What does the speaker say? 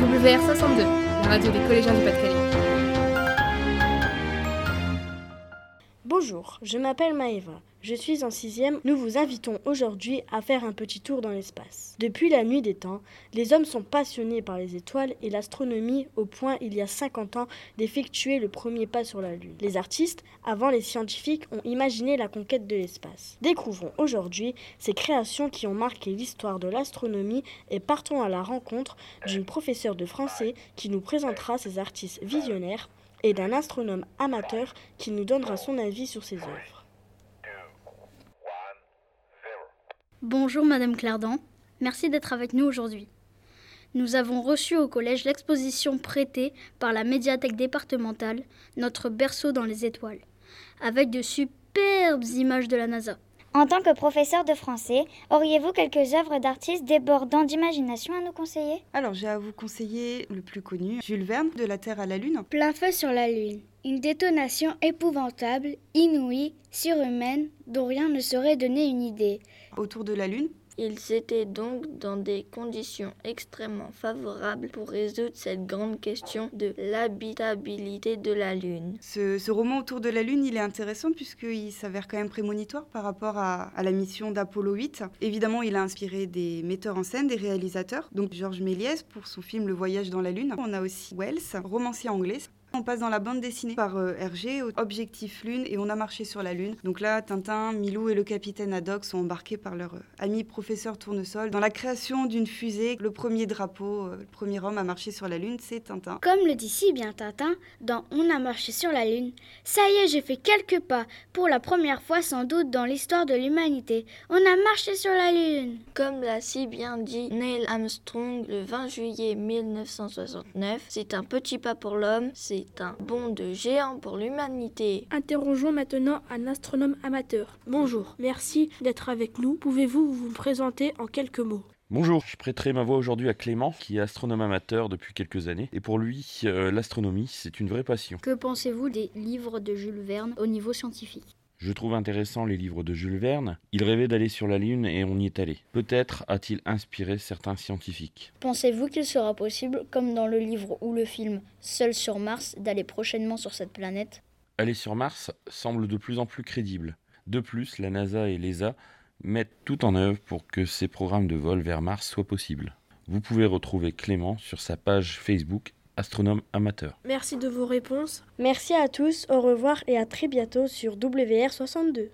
WR62, la radio des collégiens du Pas-de-Calais. Bonjour, je m'appelle Maëva. Je suis en sixième. Nous vous invitons aujourd'hui à faire un petit tour dans l'espace. Depuis la nuit des temps, les hommes sont passionnés par les étoiles et l'astronomie au point, il y a 50 ans, d'effectuer le premier pas sur la Lune. Les artistes, avant les scientifiques, ont imaginé la conquête de l'espace. Découvrons aujourd'hui ces créations qui ont marqué l'histoire de l'astronomie et partons à la rencontre d'une professeure de français qui nous présentera ces artistes visionnaires et d'un astronome amateur qui nous donnera son avis sur ses œuvres. Bonjour Madame Clardan, merci d'être avec nous aujourd'hui. Nous avons reçu au collège l'exposition prêtée par la médiathèque départementale, Notre berceau dans les étoiles, avec de superbes images de la NASA. En tant que professeur de français, auriez-vous quelques œuvres d'artistes débordant d'imagination à nous conseiller? Alors j'ai à vous conseiller le plus connu, Jules Verne, De la Terre à la Lune. Plein feu sur la Lune. Une détonation épouvantable, inouïe, surhumaine, dont rien ne saurait donner une idée. Autour de la Lune, ils étaient donc dans des conditions extrêmement favorables pour résoudre cette grande question de l'habitabilité de la Lune. Ce, roman autour de la Lune, il est intéressant puisqu'il s'avère quand même prémonitoire par rapport à, à la mission d'Apollo 8. Évidemment, il a inspiré des metteurs en scène, des réalisateurs, donc Georges Méliès pour son film Le Voyage dans la Lune. On a aussi Wells, romancier anglais. On passe dans la bande dessinée par euh, Hergé, Objectif Lune, et on a marché sur la Lune. Donc là, Tintin, Milou et le capitaine Haddock sont embarqués par leur euh, ami professeur Tournesol dans la création d'une fusée. Le premier drapeau, euh, le premier homme à marcher sur la Lune, c'est Tintin. Comme le dit si bien Tintin dans On a marché sur la Lune, ça y est, j'ai fait quelques pas. Pour la première fois sans doute dans l'histoire de l'humanité, on a marché sur la Lune. Comme l'a si bien dit Neil Armstrong le 20 juillet 1969, c'est un petit pas pour l'homme, c'est c'est un bond de géant pour l'humanité. Interrogeons maintenant un astronome amateur. Bonjour, merci d'être avec nous. Pouvez-vous vous présenter en quelques mots? Bonjour, je prêterai ma voix aujourd'hui à Clément, qui est astronome amateur depuis quelques années. Et pour lui, euh, l'astronomie, c'est une vraie passion. Que pensez-vous des livres de Jules Verne au niveau scientifique? Je trouve intéressant les livres de Jules Verne. Il rêvait d'aller sur la Lune et on y est allé. Peut-être a-t-il inspiré certains scientifiques. Pensez-vous qu'il sera possible, comme dans le livre ou le film Seul sur Mars, d'aller prochainement sur cette planète? Aller sur Mars semble de plus en plus crédible. De plus, la NASA et l'ESA mettent tout en œuvre pour que ces programmes de vol vers Mars soient possibles. Vous pouvez retrouver Clément sur sa page Facebook astronome amateur. Merci de vos réponses. Merci à tous, au revoir et à très bientôt sur WR62.